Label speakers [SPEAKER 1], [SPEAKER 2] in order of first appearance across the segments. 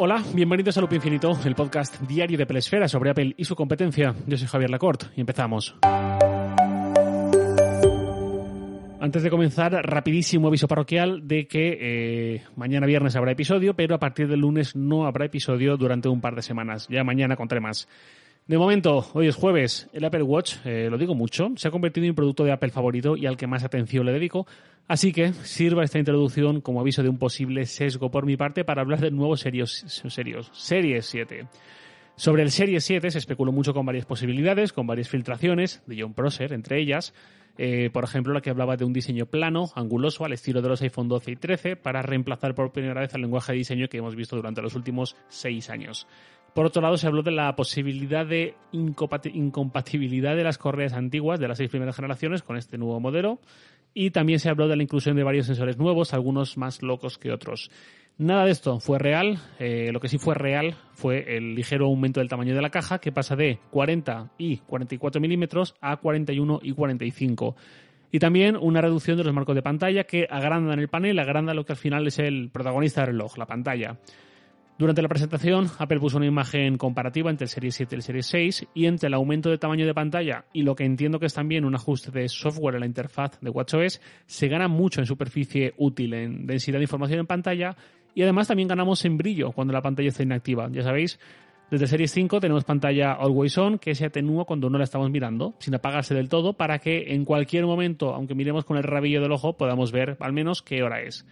[SPEAKER 1] Hola, bienvenidos a Loop Infinito, el podcast diario de Pelesfera sobre Apple y su competencia. Yo soy Javier Lacorte y empezamos. Antes de comenzar, rapidísimo aviso parroquial de que eh, mañana viernes habrá episodio, pero a partir del lunes no habrá episodio durante un par de semanas. Ya mañana contaré más. De momento, hoy es jueves, el Apple Watch, eh, lo digo mucho, se ha convertido en un producto de Apple favorito y al que más atención le dedico, así que sirva esta introducción como aviso de un posible sesgo por mi parte para hablar del nuevo Series, serios, Series 7. Sobre el Series 7 se especuló mucho con varias posibilidades, con varias filtraciones, de John Prosser entre ellas, eh, por ejemplo, la que hablaba de un diseño plano, anguloso, al estilo de los iPhone 12 y 13, para reemplazar por primera vez el lenguaje de diseño que hemos visto durante los últimos seis años. Por otro lado, se habló de la posibilidad de incompatibilidad de las correas antiguas de las seis primeras generaciones con este nuevo modelo. Y también se habló de la inclusión de varios sensores nuevos, algunos más locos que otros. Nada de esto fue real. Eh, lo que sí fue real fue el ligero aumento del tamaño de la caja, que pasa de 40 y 44 milímetros a 41 y 45. Y también una reducción de los marcos de pantalla que agrandan el panel, agranda lo que al final es el protagonista del reloj, la pantalla. Durante la presentación, Apple puso una imagen comparativa entre el Series 7 y el Series 6 y entre el aumento de tamaño de pantalla y lo que entiendo que es también un ajuste de software en la interfaz de WatchOS, se gana mucho en superficie útil, en densidad de información en pantalla y además también ganamos en brillo cuando la pantalla está inactiva. Ya sabéis, desde Series 5 tenemos pantalla Always On que se atenúa cuando no la estamos mirando, sin apagarse del todo, para que en cualquier momento, aunque miremos con el rabillo del ojo, podamos ver al menos qué hora es.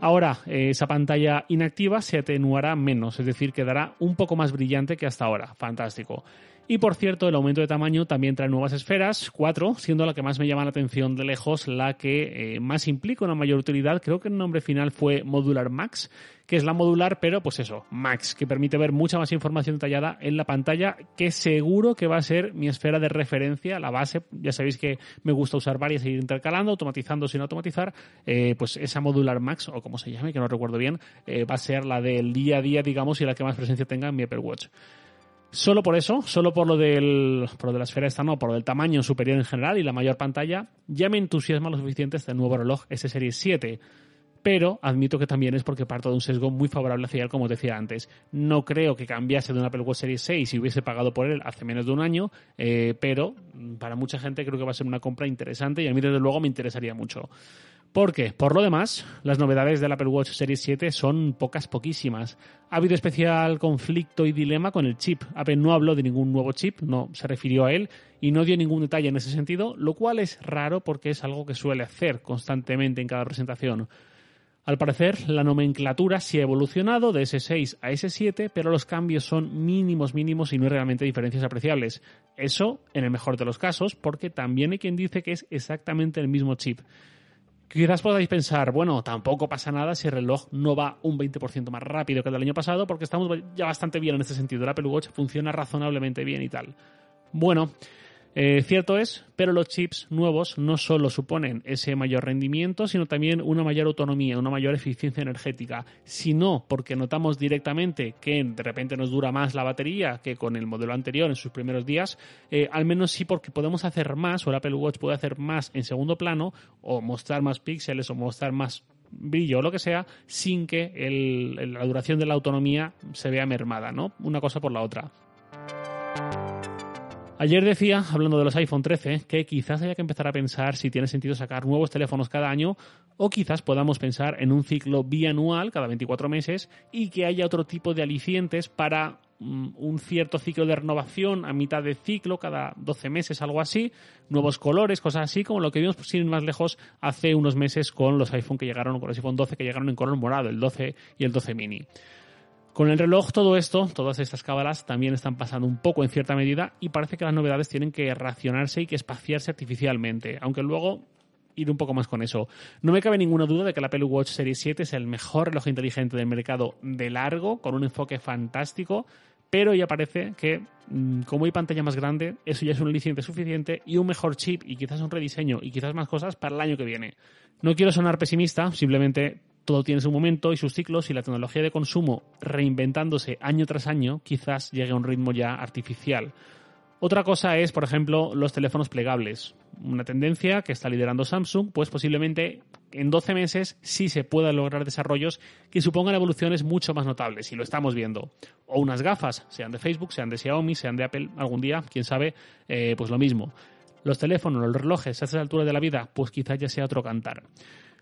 [SPEAKER 1] Ahora, eh, esa pantalla inactiva se atenuará menos, es decir, quedará un poco más brillante que hasta ahora. Fantástico. Y por cierto, el aumento de tamaño también trae nuevas esferas, cuatro, siendo la que más me llama la atención de lejos la que eh, más implica una mayor utilidad. Creo que el nombre final fue Modular Max, que es la modular, pero pues eso, Max, que permite ver mucha más información detallada en la pantalla, que seguro que va a ser mi esfera de referencia, la base. Ya sabéis que me gusta usar varias e ir intercalando, automatizando sin automatizar. Eh, pues esa modular Max, o como se llame, que no recuerdo bien, eh, va a ser la del día a día, digamos, y la que más presencia tenga en mi Apple Watch. Solo por eso, solo por lo del por lo de la esfera esta no, por lo del tamaño superior en general y la mayor pantalla, ya me entusiasma lo suficiente este nuevo reloj S Serie 7. Pero admito que también es porque parto de un sesgo muy favorable hacia él, como os decía antes. No creo que cambiase de un Apple Watch Series 6 si hubiese pagado por él hace menos de un año, eh, pero para mucha gente creo que va a ser una compra interesante y a mí desde luego me interesaría mucho. Porque, por lo demás, las novedades del Apple Watch Series 7 son pocas, poquísimas. Ha habido especial conflicto y dilema con el chip. Apple no habló de ningún nuevo chip, no se refirió a él y no dio ningún detalle en ese sentido, lo cual es raro porque es algo que suele hacer constantemente en cada presentación. Al parecer, la nomenclatura sí ha evolucionado de S6 a S7, pero los cambios son mínimos, mínimos y no hay realmente diferencias apreciables. Eso, en el mejor de los casos, porque también hay quien dice que es exactamente el mismo chip. Quizás podáis pensar, bueno, tampoco pasa nada si el reloj no va un 20% más rápido que el del año pasado, porque estamos ya bastante bien en este sentido. El Apple funciona razonablemente bien y tal. Bueno, eh, cierto es, pero los chips nuevos no solo suponen ese mayor rendimiento, sino también una mayor autonomía, una mayor eficiencia energética, sino porque notamos directamente que de repente nos dura más la batería que con el modelo anterior en sus primeros días, eh, al menos sí porque podemos hacer más, o el Apple Watch puede hacer más en segundo plano, o mostrar más píxeles, o mostrar más brillo o lo que sea, sin que la duración de la autonomía se vea mermada, ¿no? Una cosa por la otra. Ayer decía, hablando de los iPhone 13, que quizás haya que empezar a pensar si tiene sentido sacar nuevos teléfonos cada año o quizás podamos pensar en un ciclo bianual cada 24 meses y que haya otro tipo de alicientes para mm, un cierto ciclo de renovación a mitad de ciclo, cada 12 meses, algo así, nuevos colores, cosas así, como lo que vimos sin más lejos hace unos meses con los iPhone que llegaron, con los iPhone 12 que llegaron en color morado, el 12 y el 12 mini. Con el reloj todo esto, todas estas cábalas también están pasando un poco en cierta medida y parece que las novedades tienen que racionarse y que espaciarse artificialmente, aunque luego ir un poco más con eso. No me cabe ninguna duda de que la Apple Watch Series 7 es el mejor reloj inteligente del mercado de largo, con un enfoque fantástico, pero ya parece que mm, como hay pantalla más grande, eso ya es un aliciente suficiente y un mejor chip y quizás un rediseño y quizás más cosas para el año que viene. No quiero sonar pesimista, simplemente todo tiene su momento y sus ciclos y la tecnología de consumo reinventándose año tras año quizás llegue a un ritmo ya artificial. Otra cosa es, por ejemplo, los teléfonos plegables. Una tendencia que está liderando Samsung, pues posiblemente en 12 meses sí se puedan lograr desarrollos que supongan evoluciones mucho más notables, y lo estamos viendo. O unas gafas, sean de Facebook, sean de Xiaomi, sean de Apple, algún día, quién sabe, eh, pues lo mismo. Los teléfonos, los relojes, a estas alturas de la vida, pues quizás ya sea otro cantar.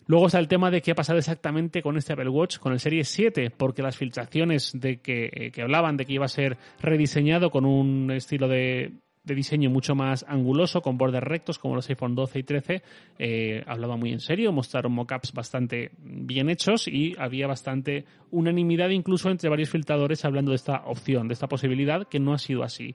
[SPEAKER 1] Luego está el tema de qué ha pasado exactamente con este Apple Watch, con el Series 7, porque las filtraciones de que, eh, que hablaban de que iba a ser rediseñado con un estilo de, diseño mucho más anguloso, con bordes rectos, como los iPhone 12 y 13, eh, hablaba muy en serio, mostraron mockups bastante bien hechos y había bastante unanimidad incluso entre varios filtradores hablando de esta opción, de esta posibilidad, que no ha sido así.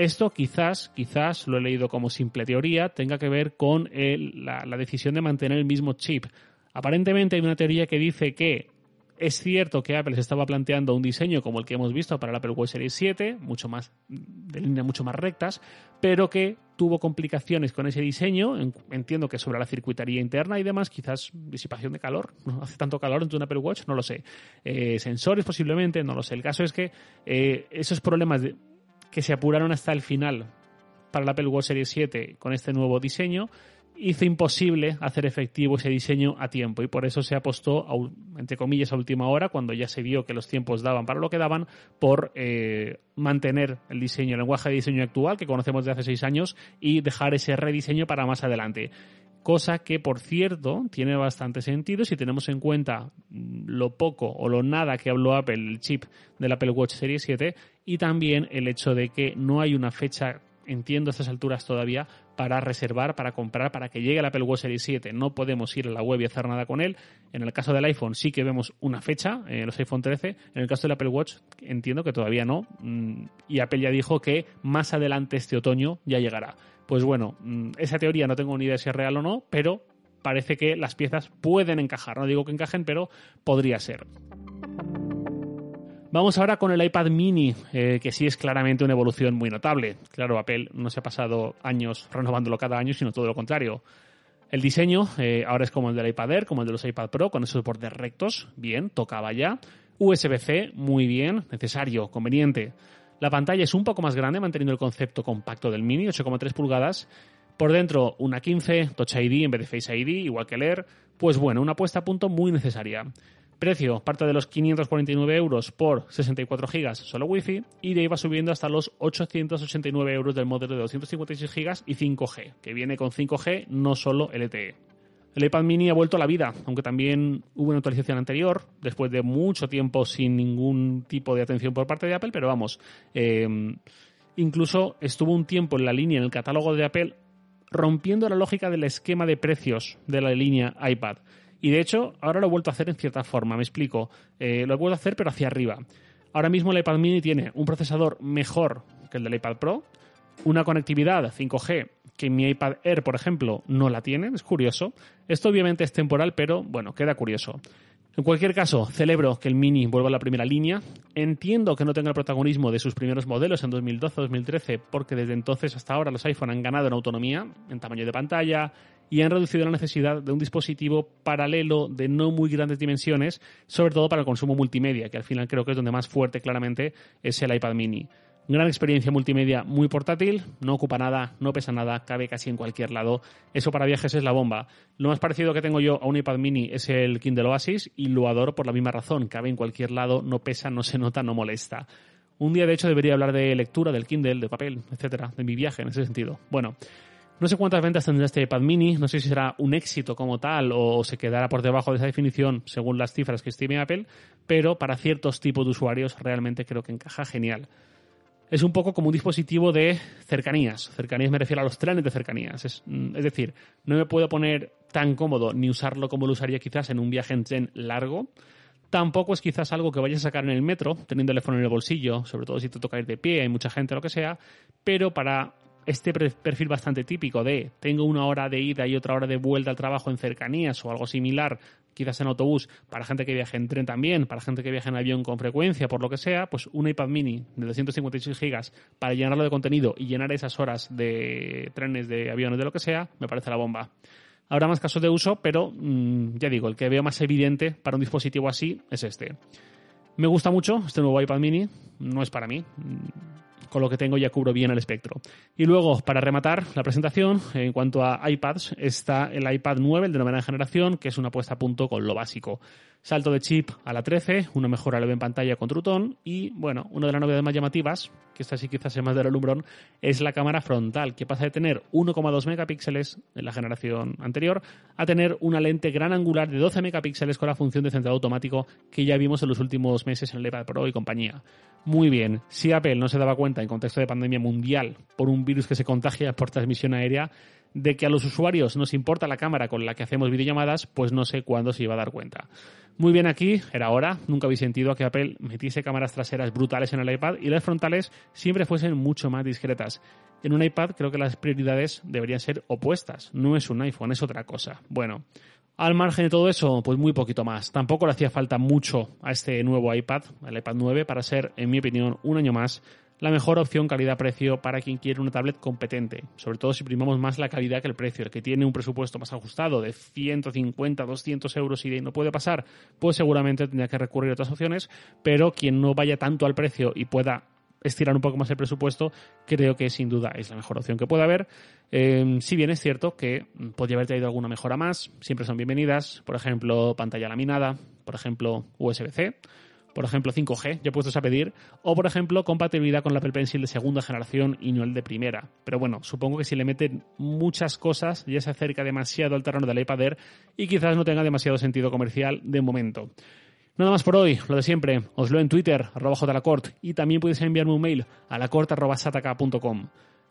[SPEAKER 1] Esto quizás, quizás, lo he leído como simple teoría, tenga que ver con la, decisión de mantener el mismo chip. Aparentemente hay una teoría que dice que es cierto que Apple se estaba planteando un diseño como el que hemos visto para el Apple Watch Series 7, mucho más de líneas mucho más rectas, pero que tuvo complicaciones con ese diseño. Entiendo que sobre la circuitaría interna y demás, quizás disipación de calor. No hace tanto calor en un Apple Watch, no lo sé. Eh, sensores posiblemente, no lo sé. El caso es que eh, esos problemas de, que se apuraron hasta el final para el Apple Watch Series 7 con este nuevo diseño, hizo imposible hacer efectivo ese diseño a tiempo y por eso se apostó, entre comillas, a última hora, cuando ya se vio que los tiempos daban para lo que daban, por eh, mantener el diseño, el lenguaje de diseño actual que conocemos de hace seis años y dejar ese rediseño para más adelante. Cosa que por cierto tiene bastante sentido si tenemos en cuenta mm, lo poco o lo nada que habló Apple, el chip del Apple Watch Series 7 y también el hecho de que no hay una fecha, entiendo a estas alturas todavía, para reservar, para comprar, para que llegue el Apple Watch Series 7. No podemos ir a la web y hacer nada con él. En el caso del iPhone sí que vemos una fecha, en los iPhone 13. En el caso del Apple Watch entiendo que todavía no. Mm, y Apple ya dijo que más adelante este otoño ya llegará. Pues bueno, mm, esa teoría no tengo ni idea si es real o no, pero parece que las piezas pueden encajar. No digo que encajen, pero podría ser. Vamos ahora con el iPad mini, eh, que sí es claramente una evolución muy notable. Claro, Apple no se ha pasado años renovándolo cada año, sino todo lo contrario. El diseño eh, ahora es como el del iPad Air, como el de los iPad Pro, con esos bordes rectos, bien, tocaba ya. USB-C, muy bien, necesario, conveniente. La pantalla es un poco más grande, manteniendo el concepto compacto del Mini, 8,3 pulgadas. Por dentro, una 15, Touch ID en vez de Face ID, igual que el Air. Pues bueno, una puesta a punto muy necesaria. Precio, parte de los 549 euros por 64 GB solo Wi-Fi y de ahí va subiendo hasta los 889 euros del modelo de 256 GB y 5G, que viene con 5G, no solo LTE. El iPad mini ha vuelto a la vida, aunque también hubo una actualización anterior, después de mucho tiempo sin ningún tipo de atención por parte de Apple, pero vamos, em, incluso estuvo un tiempo en la línea, en el catálogo de Apple, rompiendo la lógica del esquema de precios de la línea iPad. Y de hecho, ahora lo he vuelto a hacer en cierta forma, me explico. Eh, lo he vuelto a hacer, pero hacia arriba. Ahora mismo el iPad mini tiene un procesador mejor que el del iPad Pro, una conectividad 5G que mi iPad Air, por ejemplo, no la tiene, es curioso. Esto obviamente es temporal, pero bueno, queda curioso. En cualquier caso, celebro que el Mini vuelva a la primera línea. Entiendo que no tenga el protagonismo de sus primeros modelos en 2012-2013, porque desde entonces hasta ahora los iPhone han ganado en autonomía, en tamaño de pantalla, y han reducido la necesidad de un dispositivo paralelo de no muy grandes dimensiones, sobre todo para el consumo multimedia, que al final creo que es donde más fuerte claramente es el iPad Mini. Gran experiencia multimedia muy portátil, no ocupa nada, no pesa nada, cabe casi en cualquier lado. Eso para viajes es la bomba. Lo más parecido que tengo yo a un iPad mini es el Kindle Oasis y lo adoro por la misma razón. Cabe en cualquier lado, no pesa, no se nota, no molesta. Un día, de hecho, debería hablar de lectura, del Kindle, de papel, etcétera, de mi viaje en ese sentido. Bueno, no sé cuántas ventas tendrá este iPad mini, no sé si será un éxito como tal o se quedará por debajo de esa definición según las cifras que estime Apple, pero para ciertos tipos de usuarios realmente creo que encaja genial es un poco como un dispositivo de cercanías. Cercanías me refiero a los trenes de cercanías. Es, mm, decir, no me puedo poner tan cómodo ni usarlo como lo usaría quizás en un viaje en tren largo. Tampoco es quizás algo que vayas a sacar en el metro, teniendo el teléfono en el bolsillo, sobre todo si te toca ir de pie, hay mucha gente, lo que sea, pero para este perfil bastante típico de tengo una hora de ida y otra hora de vuelta al trabajo en cercanías o algo similar, quizás en autobús, para gente que viaje en tren también, para gente que viaje en avión con frecuencia, por lo que sea, pues un iPad mini de 256 gigas para llenarlo de contenido y llenar esas horas de trenes, de aviones, de lo que sea, me parece la bomba. Habrá más casos de uso, pero mm, ya digo, el que veo más evidente para un dispositivo así es este. Me gusta mucho este nuevo iPad mini, no es para mí con lo que tengo ya cubro bien el espectro. Y luego, para rematar la presentación, en cuanto a iPads, está el iPad 9, el de novena generación, que es una puesta a punto con lo básico. Salto de chip a la 13, una mejora leve en pantalla con Trutón y, bueno, una de las novedades más llamativas, que esta sí quizás sea más del alumbrón, es la cámara frontal, que pasa de tener 1,2 megapíxeles en la generación anterior a tener una lente gran angular de 12 megapíxeles con la función de centrado automático que ya vimos en los últimos meses en el iPad Pro y compañía. Muy bien, si Apple no se daba cuenta en contexto de pandemia mundial por un virus que se contagia por transmisión aérea, de que a los usuarios nos importa la cámara con la que hacemos videollamadas, pues no sé cuándo se iba a dar cuenta. Muy bien aquí, era hora, nunca habéis sentido que Apple metiese cámaras traseras brutales en el iPad y las frontales siempre fuesen mucho más discretas. En un iPad creo que las prioridades deberían ser opuestas, no es un iPhone, es otra cosa. Bueno, al margen de todo eso, pues muy poquito más. Tampoco le hacía falta mucho a este nuevo iPad, el iPad 9, para ser, en mi opinión, un año más la mejor opción calidad-precio para quien quiere una tablet competente, sobre todo si primamos más la calidad que el precio. El que tiene un presupuesto más ajustado de 150, 200 euros y no puede pasar, pues seguramente tendría que recurrir a otras opciones, pero quien no vaya tanto al precio y pueda estirar un poco más el presupuesto, creo que sin duda es la mejor opción que pueda haber. Eh, si bien es cierto que podría haber traído alguna mejora más, siempre son bienvenidas, por ejemplo, pantalla laminada, por ejemplo, USB-C por ejemplo 5G, ya puestos a pedir, o por ejemplo compatibilidad con la Apple Pencil de segunda generación y no el de primera. Pero bueno, supongo que si le meten muchas cosas ya se acerca demasiado al terreno del iPad Air y quizás no tenga demasiado sentido comercial de momento. Nada más por hoy, lo de siempre, os leo en Twitter, arroba jlacort, y también podéis enviarme un mail a lacort.sataka.com.